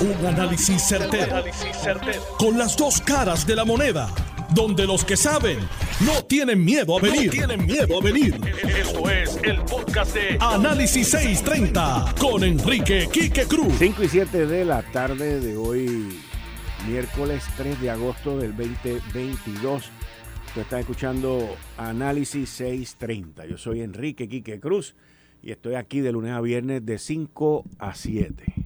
Un análisis certero, Con las dos caras de la moneda. Donde los que saben no tienen miedo a venir. tienen miedo a venir. Esto es el podcast de Análisis 630 con Enrique Quique Cruz. 5 y 7 de la tarde de hoy, miércoles 3 de agosto del 2022. Usted está escuchando Análisis 630. Yo soy Enrique Quique Cruz y estoy aquí de lunes a viernes de 5 a 7.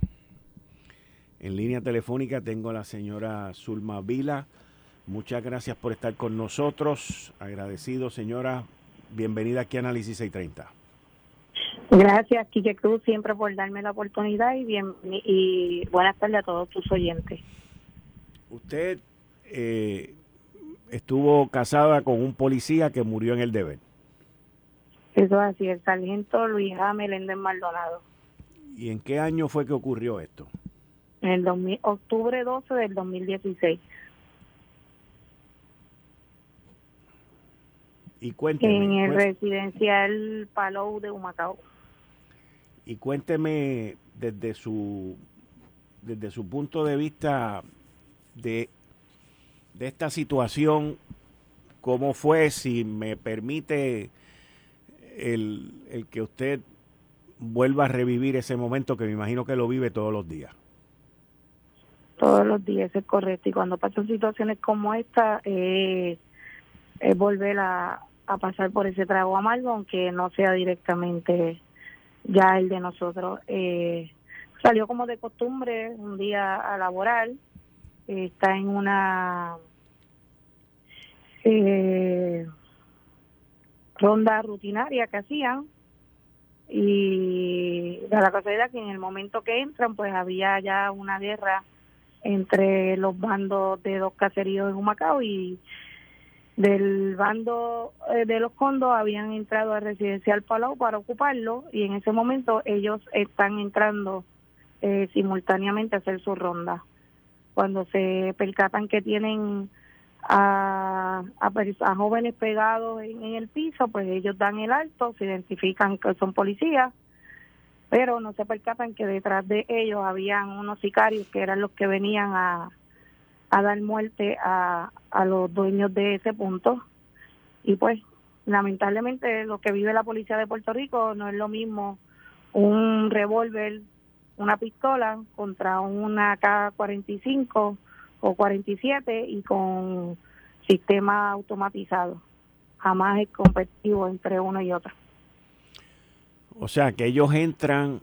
En línea telefónica tengo a la señora Zulma Vila. Muchas gracias por estar con nosotros. Agradecido, señora. Bienvenida aquí a Análisis 630. Gracias, Quique Cruz, siempre por darme la oportunidad y, bien, y buenas tardes a todos tus oyentes. Usted eh, estuvo casada con un policía que murió en el deber. Eso es así, el sargento Luis A. Meléndez Maldonado. ¿Y en qué año fue que ocurrió esto? En el octubre 12 del 2016. Y cuénteme. En el residencial Palou de Humacao. Y cuénteme desde su desde su punto de vista de, de esta situación, cómo fue, si me permite el, el que usted vuelva a revivir ese momento que me imagino que lo vive todos los días todos los días, es correcto. Y cuando pasan situaciones como esta, eh, es volver a, pasar por ese trago amargo, aunque no sea directamente ya el de nosotros. Eh, salió como de costumbre un día a laborar, está en una eh, ronda rutinaria que hacían y de la casualidad que en el momento que entran pues había ya una guerra entre los bandos de dos caseríos de Humacao y del bando eh, de los condos habían entrado al residencial Palau para ocuparlo y en ese momento ellos están entrando eh, simultáneamente a hacer su ronda. Cuando se percatan que tienen a, a, jóvenes pegados en, en, el piso, pues ellos dan el alto, se identifican que son policías pero no se percatan que detrás de ellos habían unos sicarios que eran los que venían a, dar muerte a, a los dueños de ese punto. Y pues, lamentablemente, lo que vive la policía de Puerto Rico no es lo mismo un revólver, una pistola contra una K-45 o 47 y con sistema automatizado. Jamás es competitivo entre uno y otro. O sea, que ellos entran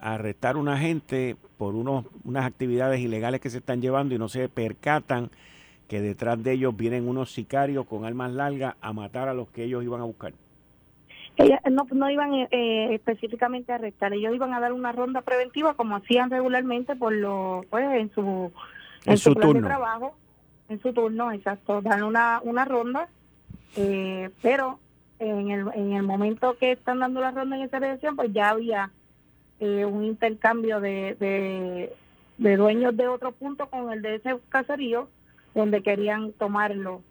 a arrestar a una gente por unos, unas actividades ilegales que se están llevando y no se percatan que detrás de ellos vienen unos sicarios con armas largas a matar a los que ellos iban a buscar. Ellos no, no iban eh, específicamente a arrestar, ellos iban a dar una ronda preventiva como hacían regularmente por lo, pues, en su, en, su, turno. de trabajo, en su turno, exacto, dan una, una ronda, eh, pero en el, en el momento que están dando la ronda en esa dirección, pues ya había eh, un intercambio de, de, dueños de otro punto con el de ese caserío, donde querían tomarlo.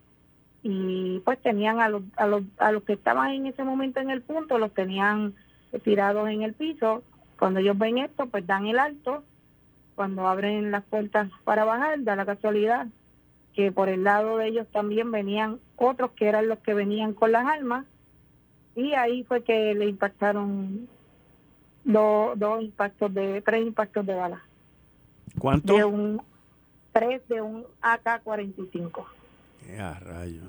Y pues tenían a los, a los, a los que estaban en ese momento en el punto, los tenían tirados en el piso. Cuando ellos ven esto, pues dan el alto. Cuando abren las puertas para bajar, da la casualidad que por el lado de ellos también venían otros que eran los que venían con las armas y ahí fue que le impactaron dos, dos impactos de, tres impactos de bala. ¿Cuánto? De un, tres de un AK-45. ¡Qué rayo!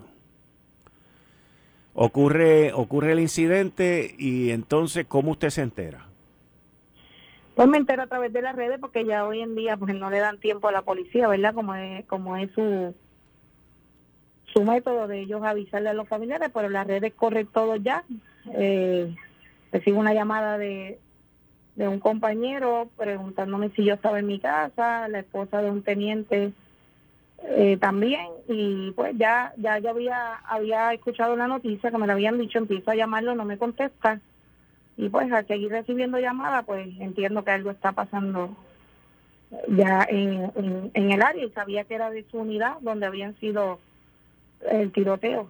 Ocurre, ocurre el incidente y entonces, ¿cómo usted se entera? Pues me entero a través de las redes porque ya hoy en día pues no le dan tiempo a la policía, ¿verdad? Como es, como es su, su método de ellos avisarle a los familiares, pero las redes corren todo ya. Eh, recibo una llamada de, de un compañero preguntándome si yo estaba en mi casa, la esposa de un teniente eh, también, y pues ya ya yo había, había escuchado la noticia que me la habían dicho, empiezo a llamarlo, no me contesta, y pues al seguir recibiendo llamadas, pues entiendo que algo está pasando ya en, en el área y sabía que era de su unidad donde habían sido el tiroteo.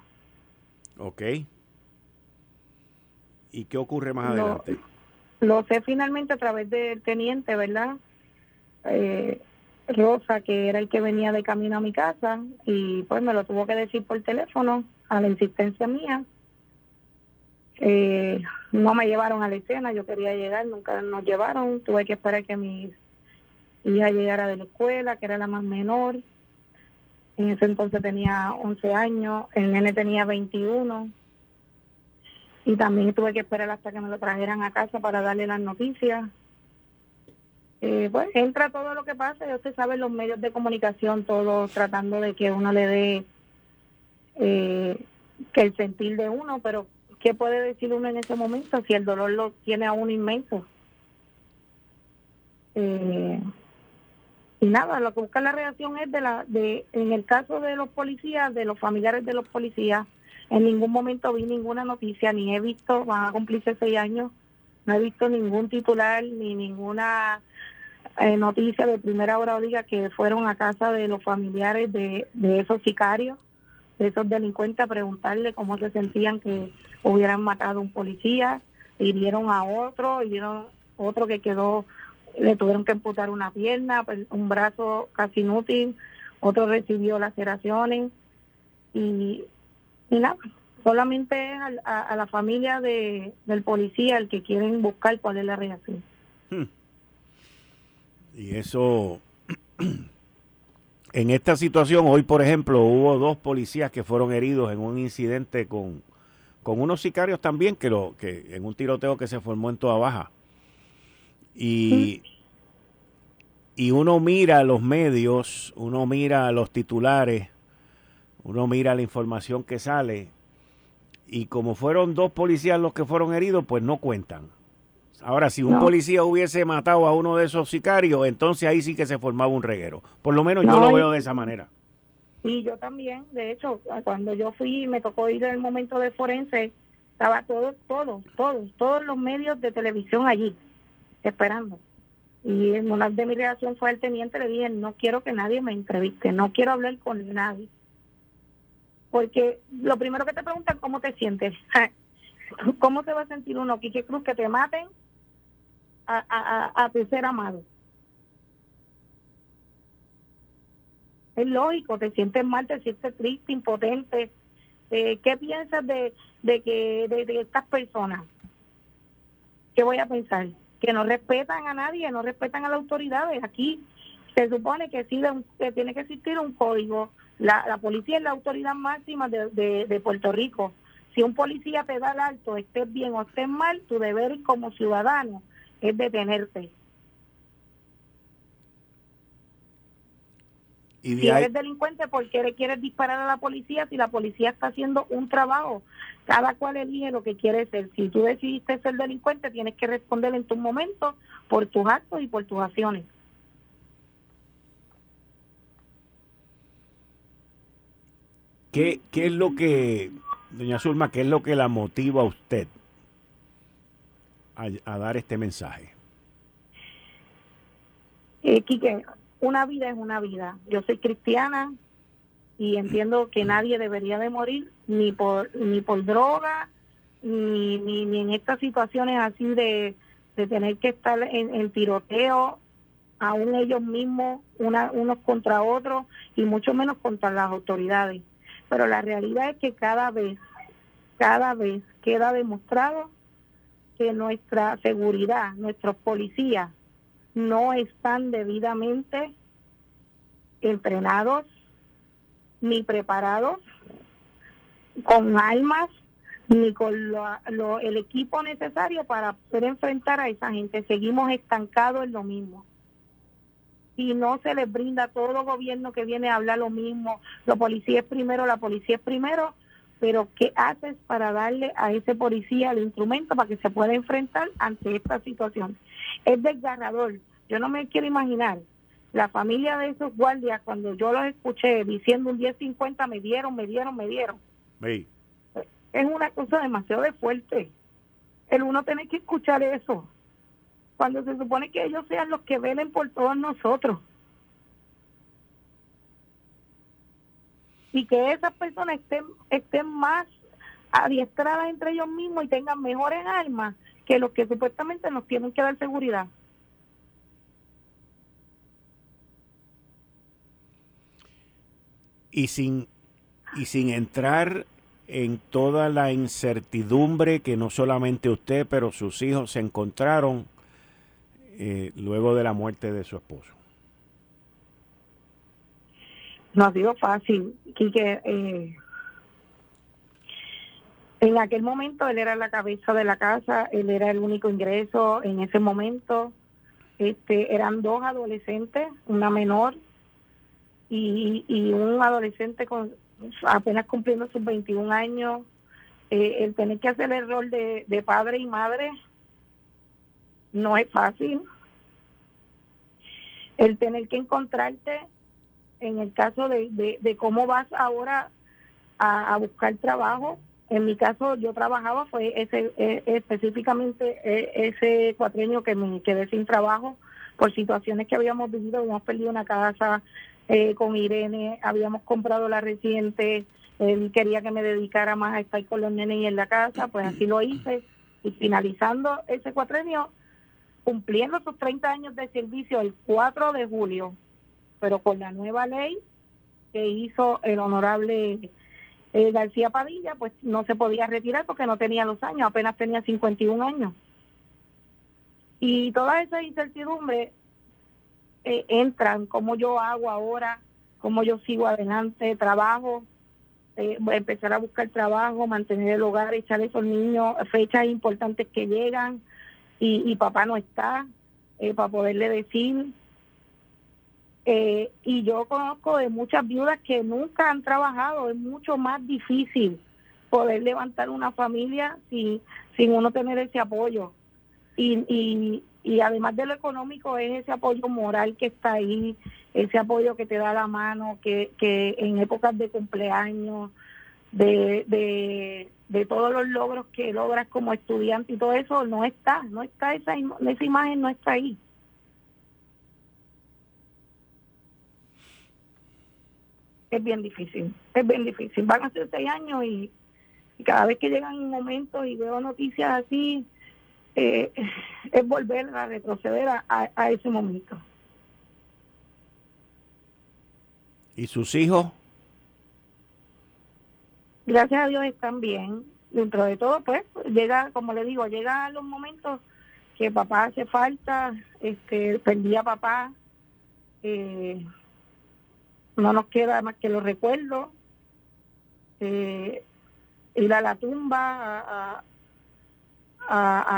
Ok. ¿Y qué ocurre más adelante? Lo sé finalmente a través del teniente, ¿verdad? eh, Rosa, que era el que venía de camino a mi casa, y pues me lo tuvo que decir por teléfono a la insistencia mía. Eh, no me llevaron a la escena, yo quería llegar, nunca nos llevaron, tuve que esperar que mi hija llegara de la escuela, que era la más menor. En ese entonces tenía 11 años, el nene tenía 21. Y también tuve que esperar hasta que me lo trajeran a casa para darle las noticias. Eh, pues entra todo lo que pasa, ya usted sabe, los medios de comunicación, todos tratando de que uno le dé eh, que el sentir de uno, pero ¿qué puede decir uno en ese momento si el dolor lo tiene a uno inmenso? Eh, y nada, lo que busca la reacción es de la, de, en el caso de los policías, de los familiares de los policías, en ningún momento vi ninguna noticia, ni he visto, van a cumplirse seis años, no he visto ningún titular ni ninguna eh, noticia de primera hora diga que fueron a casa de los familiares de, de esos sicarios, de esos delincuentes, a preguntarle cómo se sentían que hubieran matado a un policía, hirieron a otro, hirieron otro que quedó, le tuvieron que amputar una pierna, pues, un brazo casi inútil, otro recibió laceraciones y, y nada, solamente a, a, la familia de, del policía el que quieren buscar cuál es la reacción. Hmm. Y eso, en esta situación, hoy por ejemplo, hubo dos policías que fueron heridos en un incidente con, con unos sicarios también, que, lo, que en un tiroteo que se formó en Toda Baja. Y, y uno mira los medios, uno mira los titulares, uno mira la información que sale, y como fueron dos policías los que fueron heridos, pues no cuentan. Ahora, si un policía hubiese matado a uno de esos sicarios, entonces ahí sí que se formaba un reguero. Por lo menos yo lo veo de esa manera. Y yo también, de hecho, cuando yo fui, me tocó ir en el momento de forense, estaba todo, todos, todos, todos los medios de televisión allí, esperando. Y una de mi reacción fue al teniente, le dije, no quiero que nadie me entreviste, no quiero hablar con nadie. Porque lo primero que te preguntan, ¿cómo te sientes? ¿Cómo se va a sentir uno, Quique Cruz, que te maten a, a, a tu ser amado. Es lógico, te sientes mal, te sientes triste, impotente. Eh, ¿Qué piensas de, de que de, estas personas? ¿Qué voy a pensar? Que no respetan a nadie, no respetan a las autoridades. Aquí se supone que, sí, que tiene que existir un código. La, la policía es la autoridad máxima de, de, Puerto Rico. Si un policía te da el alto, estés bien o estés mal, tu deber como ciudadano es detenerte. Y si eres delincuente, ¿por qué le quieres disparar a la policía si la policía está haciendo un trabajo? Cada cual elige lo que quiere ser. Si tú decidiste ser delincuente, tienes que responder en tu momento por tus actos y por tus acciones. ¿Qué, qué es lo que, doña Zulma, qué es lo que la motiva a usted a, dar este mensaje? Eh, Quique, una vida es una vida. Yo soy cristiana y entiendo que nadie debería de morir ni por ni por droga ni, ni, en estas situaciones así de, de tener que estar en, el tiroteo aún ellos mismos una, unos contra otros y mucho menos contra las autoridades pero la realidad es que cada vez cada vez queda demostrado que nuestra seguridad, nuestros policías no están debidamente entrenados ni preparados con armas ni con el equipo necesario para poder enfrentar a esa gente. Seguimos estancados en lo mismo. Y no se les brinda todo gobierno que viene a hablar lo mismo. Los policías primero, la policía es primero pero ¿qué haces para darle a ese policía el instrumento para que se pueda enfrentar ante esta situación? Es desgarrador. Yo no me quiero imaginar la familia de esos guardias cuando yo los escuché diciendo un 10-50 me dieron, me dieron, me dieron. Es una cosa demasiado fuerte. El uno tiene que escuchar eso. Cuando se supone que ellos sean los que velen por todos nosotros. y que esas personas estén, estén más adiestradas entre ellos mismos y tengan mejores armas que los que supuestamente nos tienen que dar seguridad. Y sin, y sin entrar en toda la incertidumbre que no solamente usted, pero sus hijos se encontraron eh, luego de la muerte de su esposo. No ha sido fácil, Quique. Eh, en aquel momento él era la cabeza de la casa, él era el único ingreso en ese momento. Este, eran dos adolescentes, una menor y, y un adolescente con apenas cumpliendo sus 21 años. Eh, el tener que hacer el rol de, de padre y madre no es fácil. El tener que encontrarte en el caso de, de, cómo vas ahora a, buscar trabajo. En mi caso, yo trabajaba, fue ese e, específicamente e, ese cuatrenio que me quedé sin trabajo por situaciones que habíamos vivido, habíamos perdido una casa eh, con Irene, habíamos comprado la reciente, él quería que me dedicara más a estar con los nenes y en la casa, pues así lo hice. Y finalizando ese cuatrenio, cumpliendo sus 30 años de servicio el 4 de julio, pero con la nueva ley que hizo el honorable eh, García Padilla, pues no se podía retirar porque no tenía los años, apenas tenía 51 años. Y toda esa incertidumbre eh, entran, cómo yo hago ahora, cómo yo sigo adelante, trabajo, eh, empezar a buscar trabajo, mantener el hogar, echar a esos niños, fechas importantes que llegan, y, papá no está para poderle decir. Eh, y yo conozco de muchas viudas que nunca han trabajado, es mucho más difícil poder levantar una familia sin, sin uno tener ese apoyo. Y, y, y además de lo económico es ese apoyo moral que está ahí, ese apoyo que te da la mano, que, que en épocas de cumpleaños, de, de, de todos los logros que logras como estudiante y todo eso, no está, no está esa, esa imagen, no está ahí. Es bien difícil, es bien difícil. Van a ser seis años y, cada vez que llegan momentos y veo noticias así, eh, es volver a retroceder a, a ese momento. ¿Y sus hijos? gracias a Dios están bien. Dentro de todo, pues, llega, como le digo, llega los momentos que papá hace falta, este, perdí a papá, eh, no nos queda más que los recuerdos, eh, ir a la tumba, a,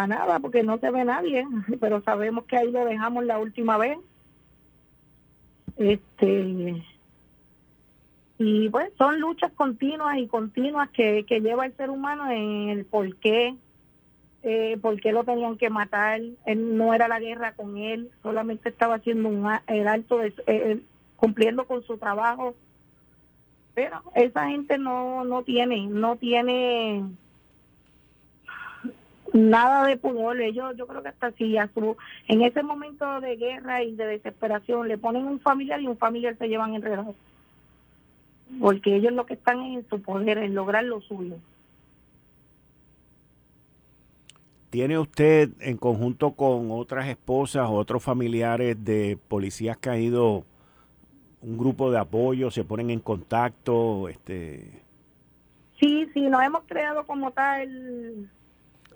a, nada, porque no se ve nadie, pero sabemos que ahí lo dejamos la última vez. Este y pues son luchas continuas y continuas que, que lleva el ser humano en el por qué, eh, por qué lo tenían que matar. Él no era la guerra con él, solamente estaba haciendo un, el alto, de, eh, cumpliendo con su trabajo. Pero esa gente no, no tiene, no tiene nada de pudor. Ellos, yo creo que hasta si a su, en ese momento de guerra y de desesperación le ponen un familiar y un familiar se llevan enredados porque ellos lo que están en su poder, en lograr lo suyo. ¿Tiene usted en conjunto con otras esposas o otros familiares de policías caídos un grupo de apoyo? ¿Se ponen en contacto? este Sí, sí, nos hemos creado como tal...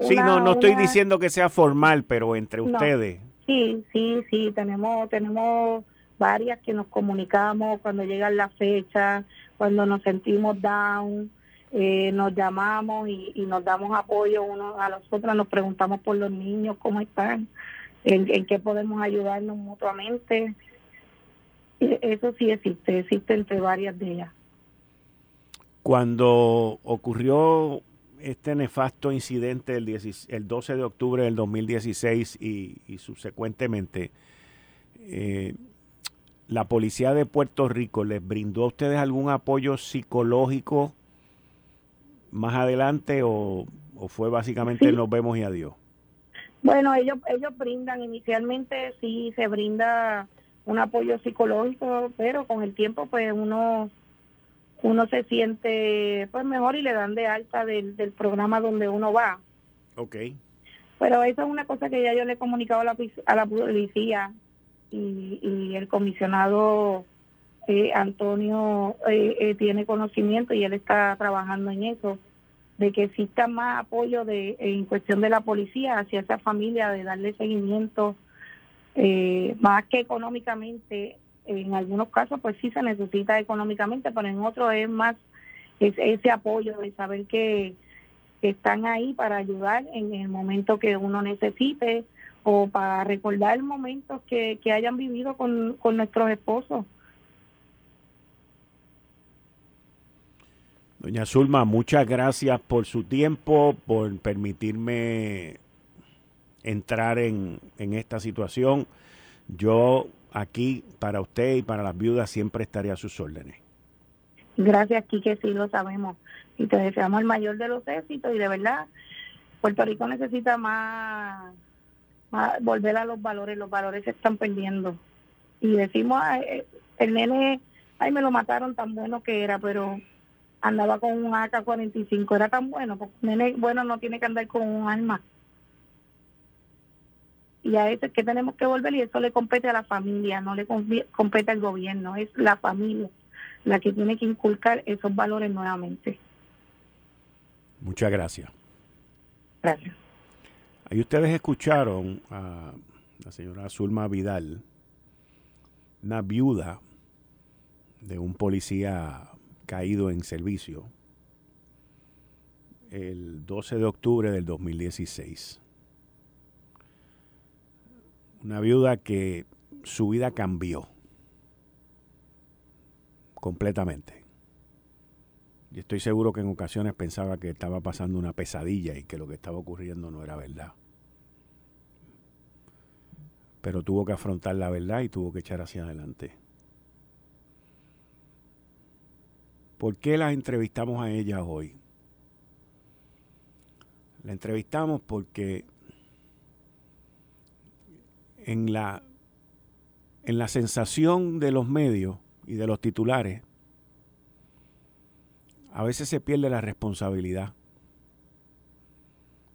sí, no, no estoy diciendo que sea formal, pero entre ustedes. Sí, sí, sí, tenemos, tenemos varias que nos comunicamos cuando llegan las fechas, cuando nos sentimos down, eh, nos llamamos y, nos damos apoyo uno a los otros, nos preguntamos por los niños, cómo están, en, qué podemos ayudarnos mutuamente. Eso sí existe, existe entre varias de ellas. Cuando ocurrió este nefasto incidente el, el 12 de octubre del 2016 y, y subsecuentemente, eh, la policía de Puerto Rico les brindó a ustedes algún apoyo psicológico más adelante o, fue básicamente nos vemos y adiós? Bueno, ellos ellos brindan inicialmente sí se brinda un apoyo psicológico, pero con el tiempo pues uno uno se siente pues mejor y le dan de alta del, del programa donde uno va. Ok. Pero eso es una cosa que ya yo le he comunicado a la, a la policía y, el comisionado eh, Antonio eh, tiene conocimiento y él está trabajando en eso, de que exista más apoyo de en cuestión de la policía hacia esa familia, de darle seguimiento, más que económicamente, en algunos casos pues sí se necesita económicamente, pero en otros es más ese apoyo de saber que están ahí para ayudar en el momento que uno necesite o para recordar momentos que, que hayan vivido con, con nuestros esposos. Doña Zulma, muchas gracias por su tiempo, por permitirme entrar en, en esta situación. Yo aquí para usted y para las viudas siempre estaré a sus órdenes. Gracias, Quique, sí lo sabemos. Y te deseamos el mayor de los éxitos y de verdad, Puerto Rico necesita más, volver a los valores, los valores se están perdiendo. Y decimos, eh, el nene, ay, me lo mataron tan bueno que era, pero andaba con un AK-45, era tan bueno, porque un nene bueno no tiene que andar con un arma. Y a eso es que tenemos que volver y eso le compete a la familia, no le compete al gobierno, es la familia la que tiene que inculcar esos valores nuevamente. Muchas gracias. Gracias. Ahí ustedes escucharon a la señora Zulma Vidal, una viuda de un policía caído en servicio el 12 de octubre del 2016. Una viuda que su vida cambió completamente. Y estoy seguro que en ocasiones pensaba que estaba pasando una pesadilla y que lo que estaba ocurriendo no era verdad. Pero tuvo que afrontar la verdad y tuvo que echar hacia adelante. ¿Por qué la entrevistamos a ella hoy? La entrevistamos porque en la, en la sensación de los medios y de los titulares, a veces se pierde la responsabilidad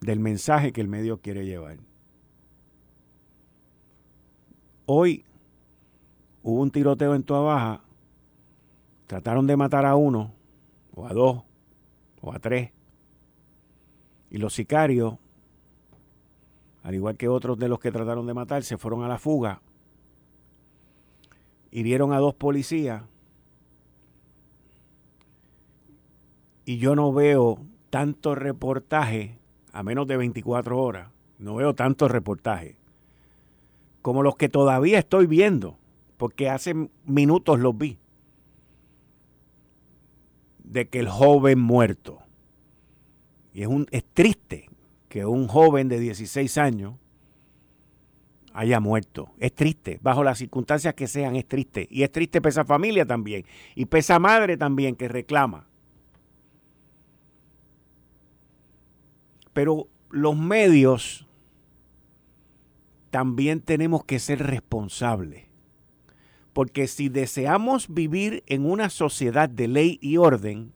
del mensaje que el medio quiere llevar. Hoy hubo un tiroteo en Tua Baja, trataron de matar a uno, o a dos, o a tres, y los sicarios, al igual que otros de los que trataron de matar, se fueron a la fuga hirieron a dos policías. Y yo no veo tanto reportaje a menos de 24 horas, no veo tanto reportaje como los que todavía estoy viendo, porque hace minutos los vi, de que el joven muerto, y es, un, es triste que un joven de 16 años haya muerto. Es triste, bajo las circunstancias que sean, es triste. Y es triste para esa familia también. Y para esa madre también que reclama. Pero los medios también tenemos que ser responsables. Porque si deseamos vivir en una sociedad de ley y orden,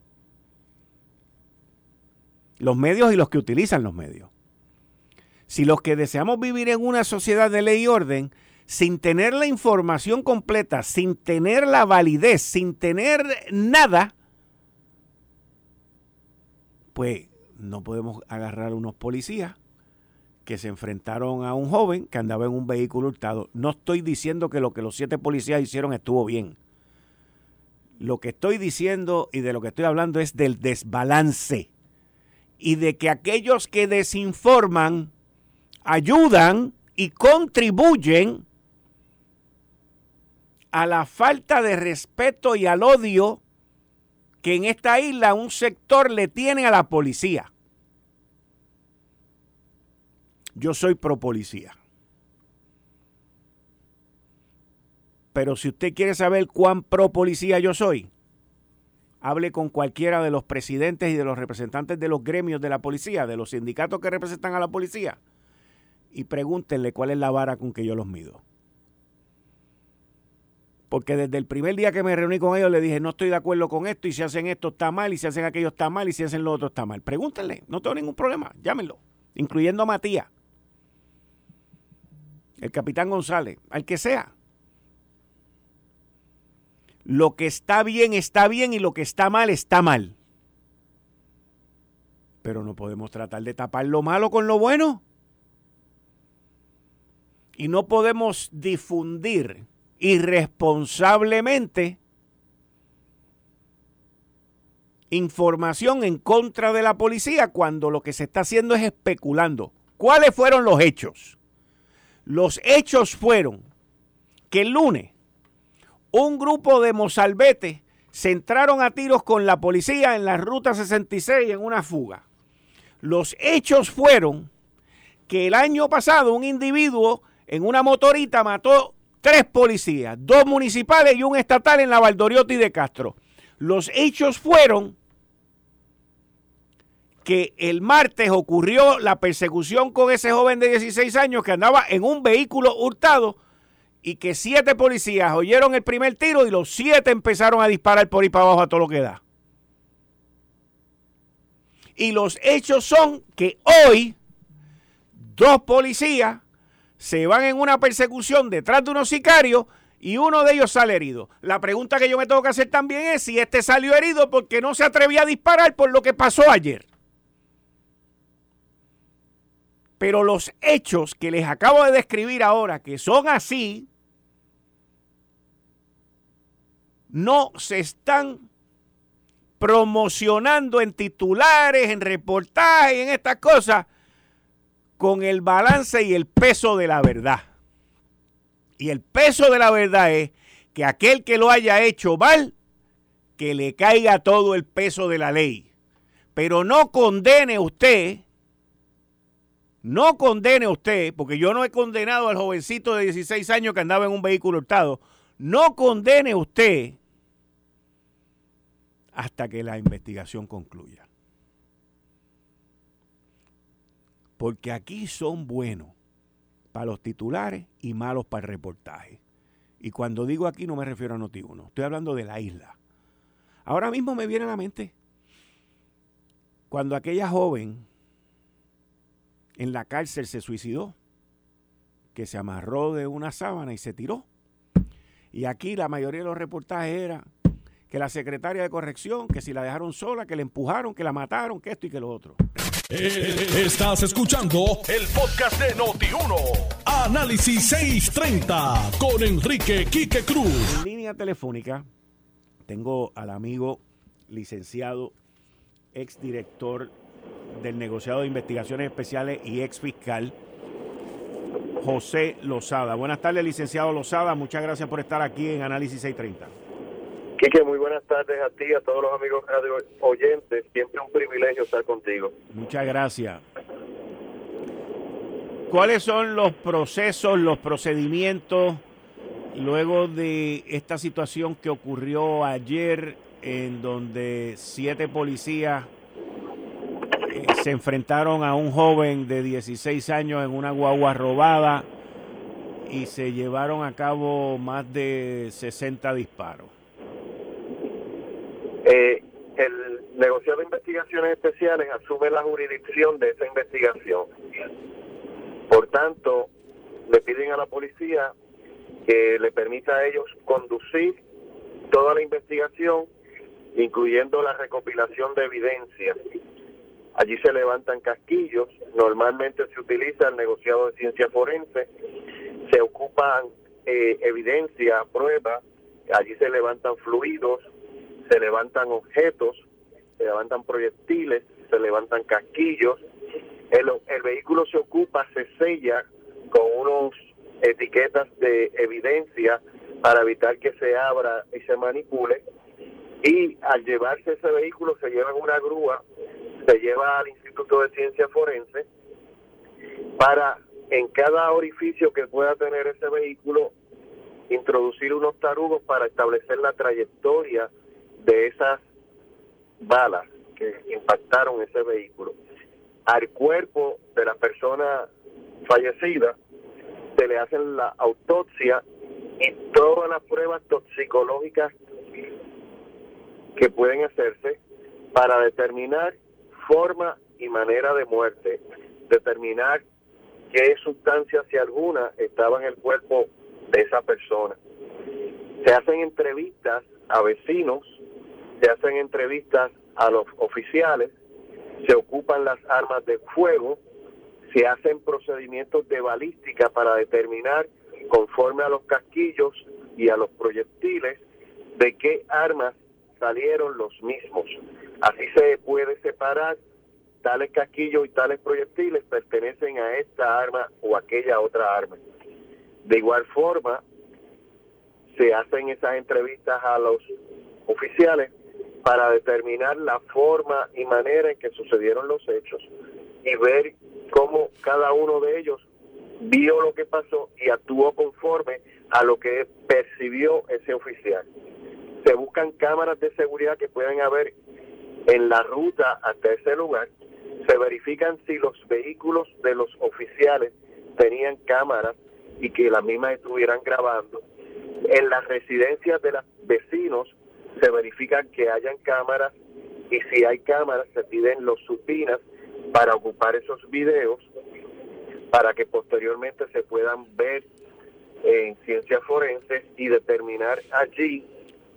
los medios y los que utilizan los medios si los que deseamos vivir en una sociedad de ley y orden, sin tener la información completa, sin tener la validez, sin tener nada, pues no podemos agarrar a unos policías que se enfrentaron a un joven que andaba en un vehículo hurtado. No estoy diciendo que lo que los siete policías hicieron estuvo bien. Lo que estoy diciendo y de lo que estoy hablando es del desbalance y de que aquellos que desinforman ayudan y contribuyen a la falta de respeto y al odio que en esta isla un sector le tiene a la policía. Yo soy pro policía. Pero si usted quiere saber cuán pro policía yo soy, hable con cualquiera de los presidentes y de los representantes de los gremios de la policía, de los sindicatos que representan a la policía y pregúntenle cuál es la vara con que yo los mido. Porque desde el primer día que me reuní con ellos le dije, no estoy de acuerdo con esto y si hacen esto está mal y si hacen aquello está mal y si hacen lo otro está mal. Pregúntenle, no tengo ningún problema, llámenlo, incluyendo a Matías, el capitán González, al que sea. Lo que está bien está bien y lo que está mal está mal. Pero no podemos tratar de tapar lo malo con lo bueno. Y no podemos difundir irresponsablemente información en contra de la policía cuando lo que se está haciendo es especulando. ¿Cuáles fueron los hechos? Los hechos fueron que el lunes un grupo de mozalbetes se entraron a tiros con la policía en la ruta 66 en una fuga. Los hechos fueron que el año pasado un individuo en una motorita mató tres policías, dos municipales y un estatal en la Valdoriotti de Castro. Los hechos fueron que el martes ocurrió la persecución con ese joven de 16 años que andaba en un vehículo hurtado y que siete policías oyeron el primer tiro y los siete empezaron a disparar por ahí para abajo a todo lo que da. Y los hechos son que hoy dos policías se van en una persecución detrás de unos sicarios y uno de ellos sale herido. La pregunta que yo me tengo que hacer también es si este salió herido porque no se atrevía a disparar por lo que pasó ayer. Pero los hechos que les acabo de describir ahora, que son así, no se están promocionando en titulares, en reportajes, en estas cosas, con el balance y el peso de la verdad. Y el peso de la verdad es que aquel que lo haya hecho mal, que le caiga todo el peso de la ley. Pero no condene usted no condene usted, porque yo no he condenado al jovencito de 16 años que andaba en un vehículo hurtado, no condene usted hasta que la investigación concluya. Porque aquí son buenos para los titulares y malos para el reportaje. Y cuando digo aquí no me refiero a Noti1, estoy hablando de la isla. Ahora mismo me viene a la mente cuando aquella joven en la cárcel se suicidó, que se amarró de una sábana y se tiró. Y aquí la mayoría de los reportajes era que la secretaria de corrección, que si la dejaron sola, que la empujaron, que la mataron, que esto y que lo otro. Eh, estás escuchando el podcast de Noti1. Análisis 630 con Enrique Quique Cruz. En línea telefónica tengo al amigo licenciado, exdirector del negociado de investigaciones especiales y ex fiscal José Lozada. Buenas tardes, licenciado Lozada. Muchas gracias por estar aquí en Análisis 630. Muy buenas tardes a ti, a todos los amigos radio oyentes. Siempre un privilegio estar contigo. Muchas gracias. ¿Cuáles son los procesos, los procedimientos luego de esta situación que ocurrió ayer en donde siete policías se enfrentaron a un joven de 16 años en una guagua robada y se llevaron a cabo más de 60 disparos. Eh, el negociado de investigaciones especiales asume la jurisdicción de esa investigación. Por tanto, le piden a la policía que le permita a ellos conducir toda la investigación, incluyendo la recopilación de evidencia. Allí se levantan casquillos, normalmente se utiliza el negociado de ciencia forense, se ocupan eh, evidencia, pruebas, allí se levantan fluidos, se levantan objetos, se levantan proyectiles, se levantan casquillos, el, el vehículo se ocupa, se sella con unos etiquetas de evidencia para evitar que se abra y se manipule. Y al llevarse ese vehículo se lleva en una grúa se lleva al Instituto de Ciencia Forense para en cada orificio que pueda tener ese vehículo introducir unos tarugos para establecer la trayectoria de esas balas que impactaron ese vehículo. Al cuerpo de la persona fallecida se le hacen la autopsia y todas las pruebas toxicológicas que pueden hacerse para determinar forma y manera de muerte, determinar qué sustancia, si alguna, estaba en el cuerpo de esa persona. Se hacen entrevistas a vecinos, se hacen entrevistas a los oficiales, se ocupan las armas de fuego, se hacen procedimientos de balística para determinar, conforme a los casquillos y a los proyectiles, de qué armas salieron los mismos. Así se puede separar tales casquillos y tales proyectiles pertenecen a esta arma o aquella otra arma. De igual forma, se hacen esas entrevistas a los oficiales para determinar la forma y manera en que sucedieron los hechos y ver cómo cada uno de ellos vio lo que pasó y actuó conforme a lo que percibió ese oficial. Se buscan cámaras de seguridad que puedan haber en la ruta hasta ese lugar. Se verifican si los vehículos de los oficiales tenían cámaras y que las mismas estuvieran grabando. En las residencias de los vecinos se verifican que hayan cámaras y si hay cámaras se piden los supinas para ocupar esos videos para que posteriormente se puedan ver en ciencias forenses y determinar allí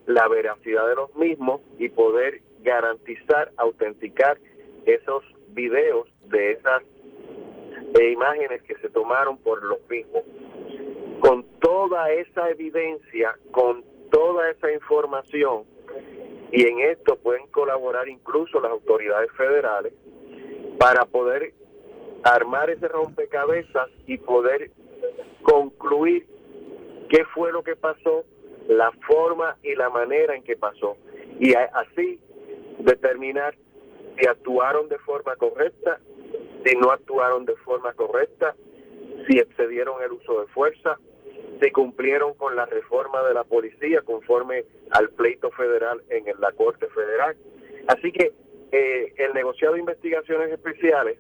la veracidad de los mismos y poder garantizar, autenticar esos videos de esas eh, imágenes que se tomaron por los mismos. Toda esa evidencia, con toda esa información, y en esto pueden colaborar incluso las autoridades federales para poder armar ese rompecabezas y poder concluir qué fue lo que pasó, la forma y la manera en que pasó. Y así determinar si actuaron de forma correcta, si no actuaron de forma correcta, si excedieron el uso de fuerza, si cumplieron con la reforma de la policía conforme al pleito federal en la Corte Federal. Así que eh, el negociado de investigaciones especiales,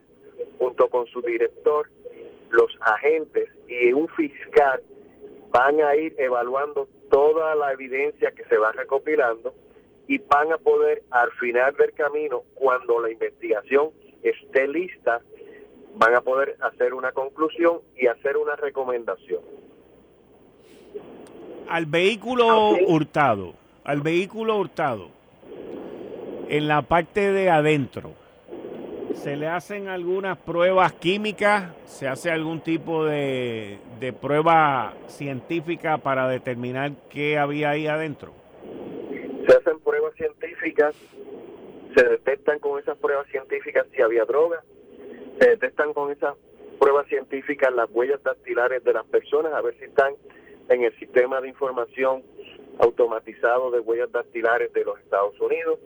junto con su director, los agentes y un fiscal, van a ir evaluando toda la evidencia que se va recopilando y van a poder al final del camino, cuando la investigación esté lista, van a poder hacer una conclusión y hacer una recomendación. Al vehículo hurtado, al vehículo hurtado, en la parte de adentro, ¿se le hacen algunas pruebas químicas? ¿Se hace algún tipo de, de prueba científica para determinar qué había ahí adentro? Se hacen pruebas científicas, se detectan con esas pruebas científicas si había droga, se detectan con esas pruebas científicas las huellas dactilares de las personas, a ver si están en el sistema de información automatizado de huellas dactilares de los Estados Unidos.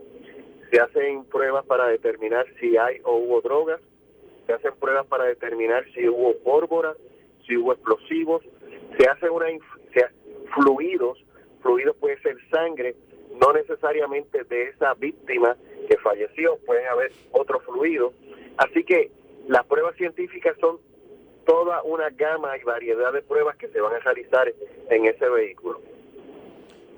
Se hacen pruebas para determinar si hay o hubo drogas, se hacen pruebas para determinar si hubo pólvora, si hubo explosivos, se hacen una se, fluidos, fluidos puede ser sangre, no necesariamente de esa víctima que falleció, pueden haber otros fluidos. Así que las pruebas científicas son toda una gama y variedad de pruebas que se van a realizar en ese vehículo.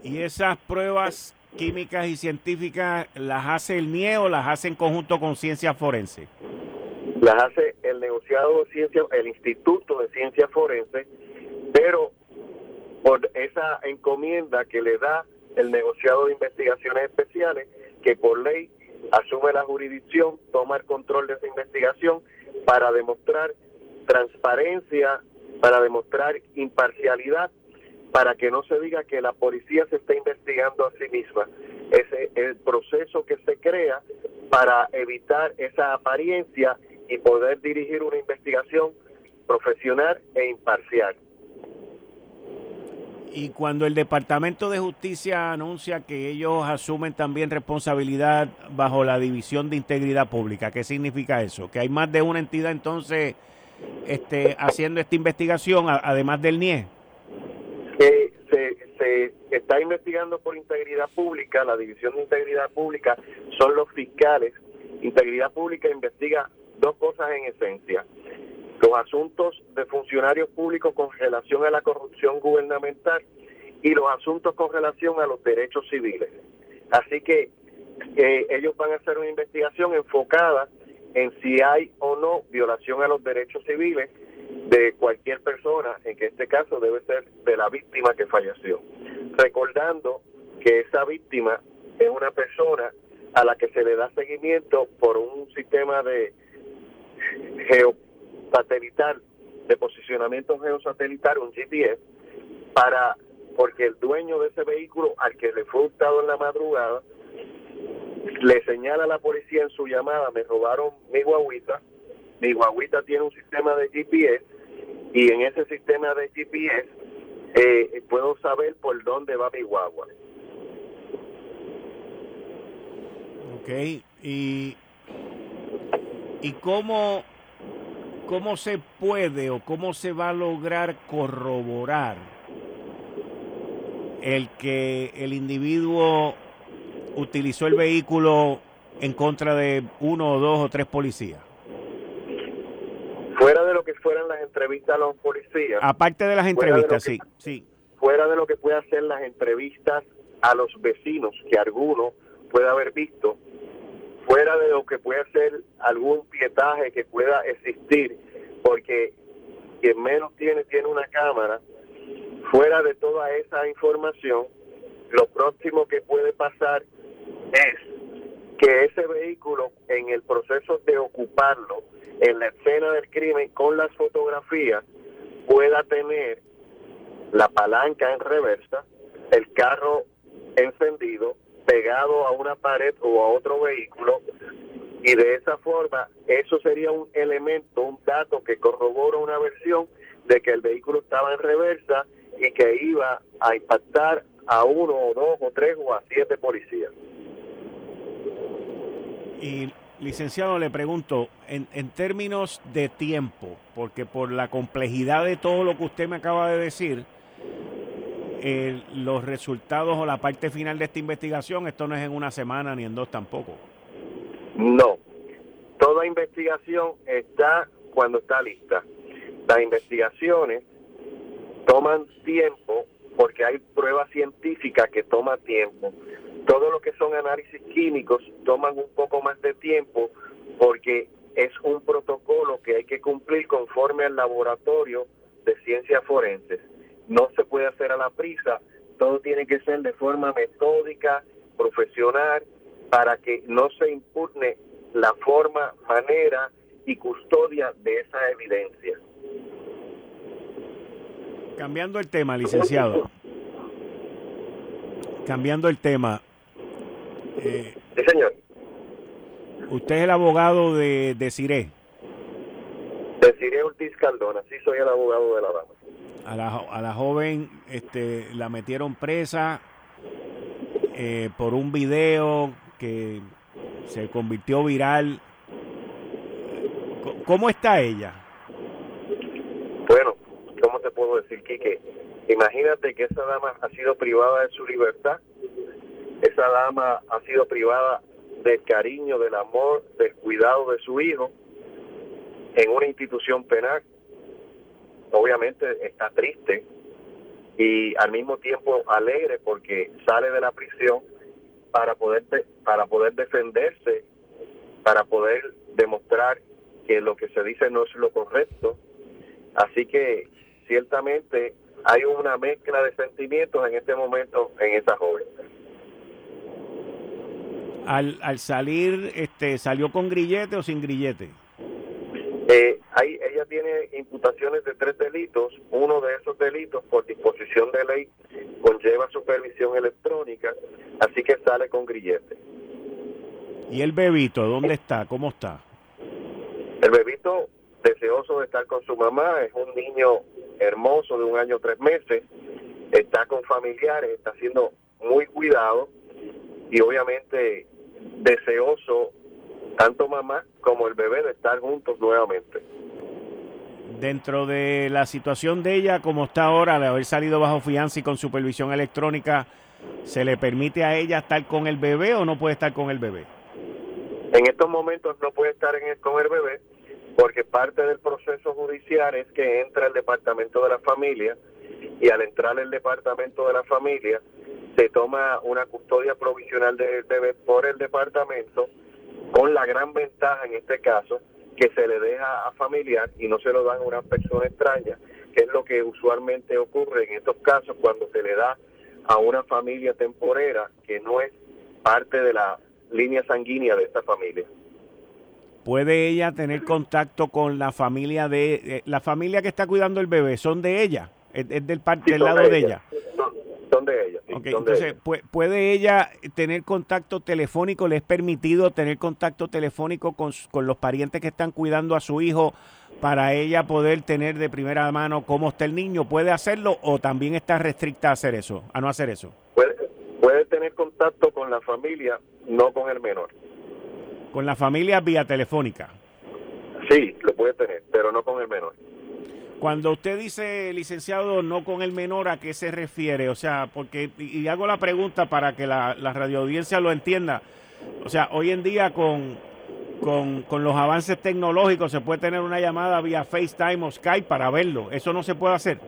¿Y esas pruebas químicas y científicas las hace el NIE o las hace en conjunto con Ciencia Forense? Las hace el negociado de ciencia, el Instituto de Ciencia Forense, pero por esa encomienda que le da el negociado de investigaciones especiales, que por ley asume la jurisdicción, toma el control de esa investigación para demostrar transparencia, para demostrar imparcialidad, para que no se diga que la policía se está investigando a sí misma. Es el proceso que se crea para evitar esa apariencia y poder dirigir una investigación profesional e imparcial. Y cuando el Departamento de Justicia anuncia que ellos asumen también responsabilidad bajo la División de Integridad Pública, ¿qué significa eso? Que hay más de una entidad entonces este, haciendo esta investigación, además del NIE. se, se está investigando por integridad pública, la División de Integridad Pública son los fiscales. Integridad Pública investiga dos cosas en esencia los asuntos de funcionarios públicos con relación a la corrupción gubernamental y los asuntos con relación a los derechos civiles. Así que eh, ellos van a hacer una investigación enfocada en si hay o no violación a los derechos civiles de cualquier persona, en que este caso debe ser de la víctima que falleció. recordando que esa víctima es una persona a la que se le da seguimiento por un sistema de geosatelital, de posicionamiento geosatelital, un GPS, para porque el dueño de ese vehículo al que le fue hurtado en la madrugada le señala a la policía en su llamada, me robaron mi guaguita, mi guaguita tiene un sistema de GPS y en ese sistema de GPS eh, puedo saber por dónde va mi guagua. Ok, y, y cómo, cómo se puede o cómo se va a lograr corroborar el que el individuo utilizó el vehículo en contra de uno o dos o tres policías? Fuera de lo que fueran las entrevistas a los policías. Aparte de las entrevistas, sí, sí. Fuera de lo que puedan ser las entrevistas a los vecinos, que alguno pueda haber visto, fuera de lo que pueda ser algún pietaje que pueda existir, porque quien menos tiene tiene una cámara, fuera de toda esa información, lo próximo que puede pasar es que ese vehículo en el proceso de ocuparlo en la escena del crimen con las fotografías pueda tener la palanca en reversa, el carro encendido, pegado a una pared o a otro vehículo y de esa forma eso sería un elemento, un dato que corrobora una versión de que el vehículo estaba en reversa y que iba a impactar a uno o dos o tres o a siete policías. Y licenciado, le pregunto, en, en términos de tiempo, porque por la complejidad de todo lo que usted me acaba de decir, los resultados o la parte final de esta investigación, esto no es en una semana ni en dos tampoco. No, toda investigación está cuando está lista. Las investigaciones toman tiempo porque hay pruebas científicas que toman tiempo todo lo que son análisis químicos toman un poco más de tiempo porque es un protocolo que hay que cumplir conforme al laboratorio de ciencias forenses. No se puede hacer a la prisa, todo tiene que ser de forma metódica, profesional, para que no se impugne la forma, manera y custodia de esa evidencia. Cambiando el tema, licenciado. Cambiando el tema, sí, señor. Usted es el abogado de, de Cire. De Cire Ortiz Caldona, sí soy el abogado de la dama. A la, a la joven este, la metieron presa eh, por un video que se convirtió viral. ¿Cómo está ella? Bueno, ¿cómo te puedo decir, Quique? Imagínate que esa dama ha sido privada de su libertad esa dama ha sido privada del cariño, del amor, del cuidado de su hijo en una institución penal. Obviamente está triste y al mismo tiempo alegre porque sale de la prisión para poder para poder defenderse, para poder demostrar que lo que se dice no es lo correcto. Así que ciertamente hay una mezcla de sentimientos en este momento en esa joven al, al salir, este, ¿salió con grillete o sin grillete? Eh, ahí, ella tiene imputaciones de tres delitos. Uno de esos delitos, por disposición de ley, conlleva supervisión electrónica, así que sale con grillete. ¿Y el bebito, dónde está? ¿Cómo está? El bebito, deseoso de estar con su mamá, es un niño hermoso de un año tres meses, está con familiares, está siendo muy cuidado y obviamente deseoso tanto mamá como el bebé de estar juntos nuevamente. Dentro de la situación de ella, como está ahora, de haber salido bajo fianza y con supervisión electrónica, ¿se le permite a ella estar con el bebé o no puede estar con el bebé? En estos momentos no puede estar en el, con el bebé porque parte del proceso judicial es que entra el departamento de la familia y al entrar el departamento de la familia se toma una custodia provisional del bebé por el departamento con la gran ventaja en este caso que se le deja a familiar y no se lo dan a una persona extraña, que es lo que usualmente ocurre en estos casos cuando se le da a una familia temporera que no es parte de la línea sanguínea de esta familia. ¿Puede ella tener contacto con la familia de eh, la familia que está cuidando el bebé? ¿Son de ella? ¿Es, del, parte, del lado de ella? Son, de ella. entonces, ¿puede ella tener contacto telefónico? ¿Le es permitido tener contacto telefónico con, con los parientes que están cuidando a su hijo para ella poder tener de primera mano cómo está el niño? ¿Puede hacerlo o también está restricta a hacer eso, a no hacer eso? Puede, puede tener contacto con la familia, no con el menor. ¿Con la familia vía telefónica? Sí, lo puede tener, pero no con el menor. Cuando usted dice, licenciado, no con el menor, ¿a qué se refiere? O sea, porque, y hago la pregunta para que la, la radioaudiencia lo entienda. O sea, hoy en día con, con, los avances tecnológicos se puede tener una llamada vía FaceTime o Skype para verlo. ¿Eso no se puede hacer?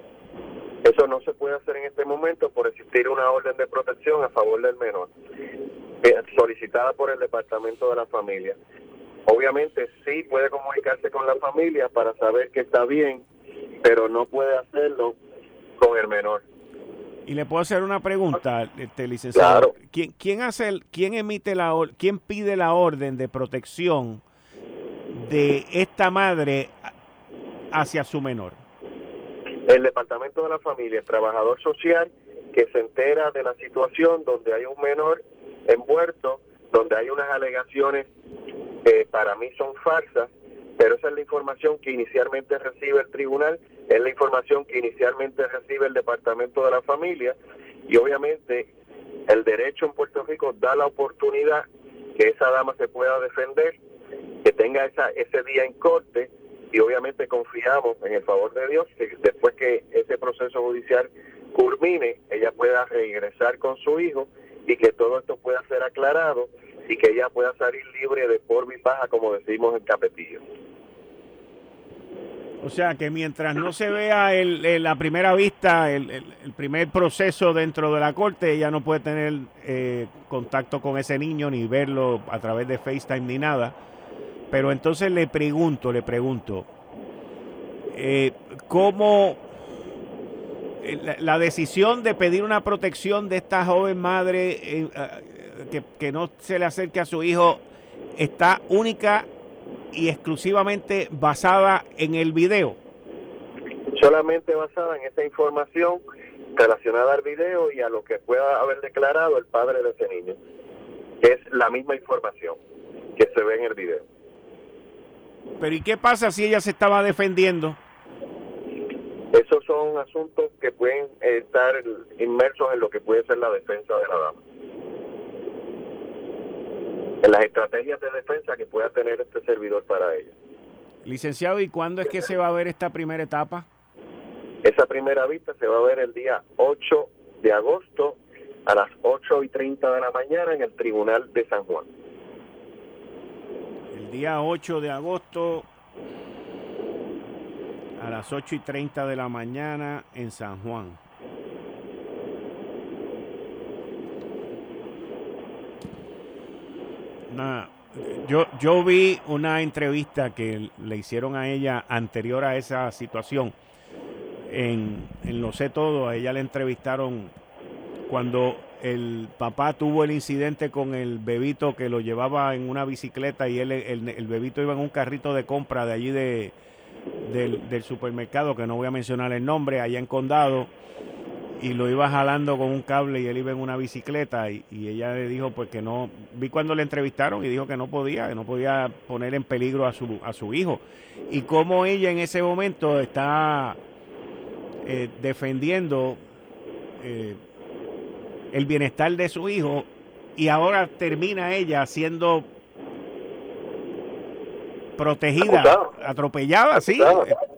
Eso no se puede hacer en este momento por existir una orden de protección a favor del menor, eh, solicitada por el Departamento de la Familia. Obviamente sí puede comunicarse con la familia para saber que está bien, pero no puede hacerlo con el menor. Y le puedo hacer una pregunta, este licenciado. ¿Quién, quién hace el, quién emite la quién pide la orden de protección de esta madre hacia su menor? El Departamento de la Familia, el trabajador social que se entera de la situación donde hay un menor envuelto, donde hay unas alegaciones que para mí son falsas, pero esa es la información que inicialmente recibe el tribunal, es la información que inicialmente recibe el Departamento de la Familia y obviamente el derecho en Puerto Rico da la oportunidad que esa dama se pueda defender, que tenga esa, ese día en corte y obviamente confiamos en el favor de Dios que después que ese proceso judicial culmine, ella pueda regresar con su hijo y que todo esto pueda ser aclarado y que ella pueda salir libre de polvo y paja, como decimos en Capetillo. O sea que mientras no se vea la primera vista, el, primer proceso dentro de la corte, ella no puede tener eh, contacto con ese niño ni verlo a través de FaceTime ni nada. Pero entonces le pregunto, le pregunto, eh, ¿cómo eh, la, decisión de pedir una protección de esta joven madre que, no se le acerque a su hijo está única y exclusivamente basada en el video? Solamente basada en esta información relacionada al video y a lo que pueda haber declarado el padre de ese niño. Es la misma información que se ve en el video. Pero ¿y qué pasa si ella se estaba defendiendo? Esos son asuntos que pueden estar inmersos en lo que puede ser la defensa de la dama. En las estrategias de defensa que pueda tener este servidor para ella. Licenciado, ¿y cuándo es que se va a ver esta primera etapa? Esa primera vista se va a ver el día 8 de agosto a las 8 y 30 de la mañana en el Tribunal de San Juan día 8 de agosto a las 8 y 30 de la mañana en San Juan. Yo, yo vi una entrevista que le hicieron a ella anterior a esa situación. En, en Lo sé todo, a ella le entrevistaron cuando el papá tuvo el incidente con el bebito que lo llevaba en una bicicleta y él, el, bebito iba en un carrito de compra de allí de, del, supermercado, que no voy a mencionar el nombre, allá en Condado, y lo iba jalando con un cable y él iba en una bicicleta y, ella le dijo pues que no, vi cuando le entrevistaron y dijo que no podía, que no podía poner en peligro a su, a su hijo. Y cómo ella en ese momento está eh, defendiendo... Eh, el bienestar de su hijo y ahora termina ella siendo protegida, atropellada, sí.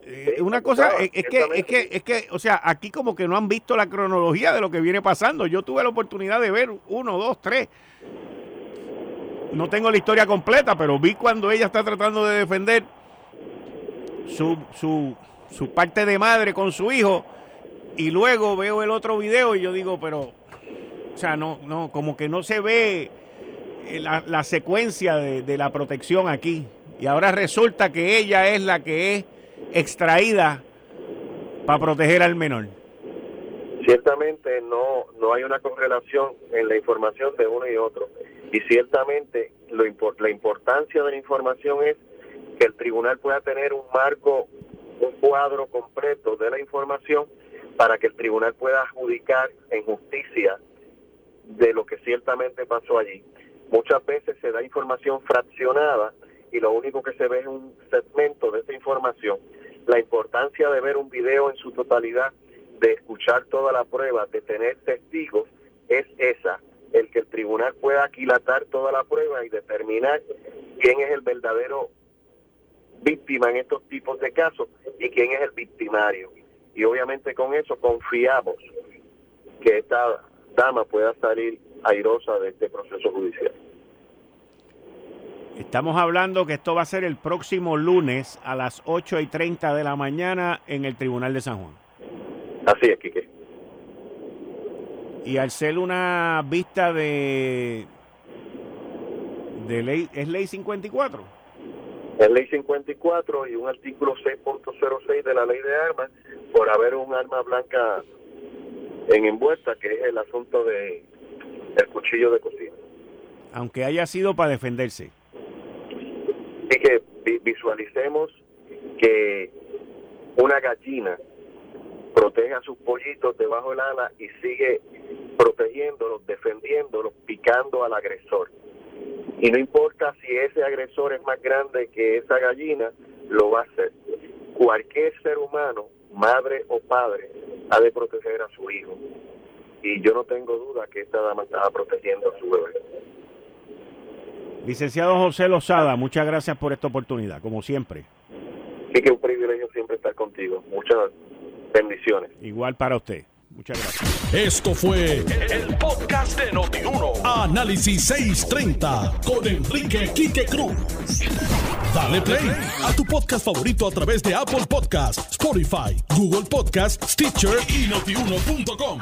Eh, una cosa es, que es que es que o sea, aquí como que no han visto la cronología de lo que viene pasando. Yo tuve la oportunidad de ver uno, dos, tres. No tengo la historia completa, pero vi cuando ella está tratando de defender su, su, su parte de madre con su hijo y luego veo el otro video y yo digo, pero o sea, no, no, como que no se ve eh, la, secuencia de, la protección aquí. Y ahora resulta que ella es la que es extraída para proteger al menor. ciertamente no, no hay una correlación en la información de uno y otro. Y ciertamente lo la importancia de la información es que el tribunal pueda tener un marco, un cuadro completo de la información para que el tribunal pueda adjudicar en justicia de lo que ciertamente pasó allí. Muchas veces se da información fraccionada y lo único que se ve es un segmento de esa información. La importancia de ver un video en su totalidad de escuchar toda la prueba, de tener testigos, es esa, el que el tribunal pueda aquilatar toda la prueba y determinar quién es el verdadero víctima en estos tipos de casos y quién es el victimario. Y obviamente con eso confiamos que esta dama pueda salir airosa de este proceso judicial. Estamos hablando que esto va a ser el próximo lunes a las 8 y 30 de la mañana en el Tribunal de San Juan. Así es, Quique. Y al ser una vista de, de ley, ¿es ley 54? Es ley 54 y un artículo 6.06 de la ley de armas por haber un arma blanca en envuelta, que es el asunto de el cuchillo de cocina. Aunque haya sido para defenderse. Y que visualicemos que una gallina protege a sus pollitos debajo del ala y sigue protegiéndolos, defendiéndolos, picando al agresor. Y no importa si ese agresor es más grande que esa gallina, lo va a hacer. Cualquier ser humano, madre o padre, ha de proteger a su hijo. Y yo no tengo duda que esta dama estaba protegiendo a su bebé. Licenciado José Lozada, muchas gracias por esta oportunidad, como siempre. Sí, que un privilegio siempre estar contigo. Muchas bendiciones. Igual para usted. Muchas gracias. Esto fue el, podcast de Notiuno. Análisis 630 con Enrique Quique Cruz. Dale play a tu podcast favorito a través de Apple Podcasts, Spotify, Google Podcasts, Stitcher y notiuno.com.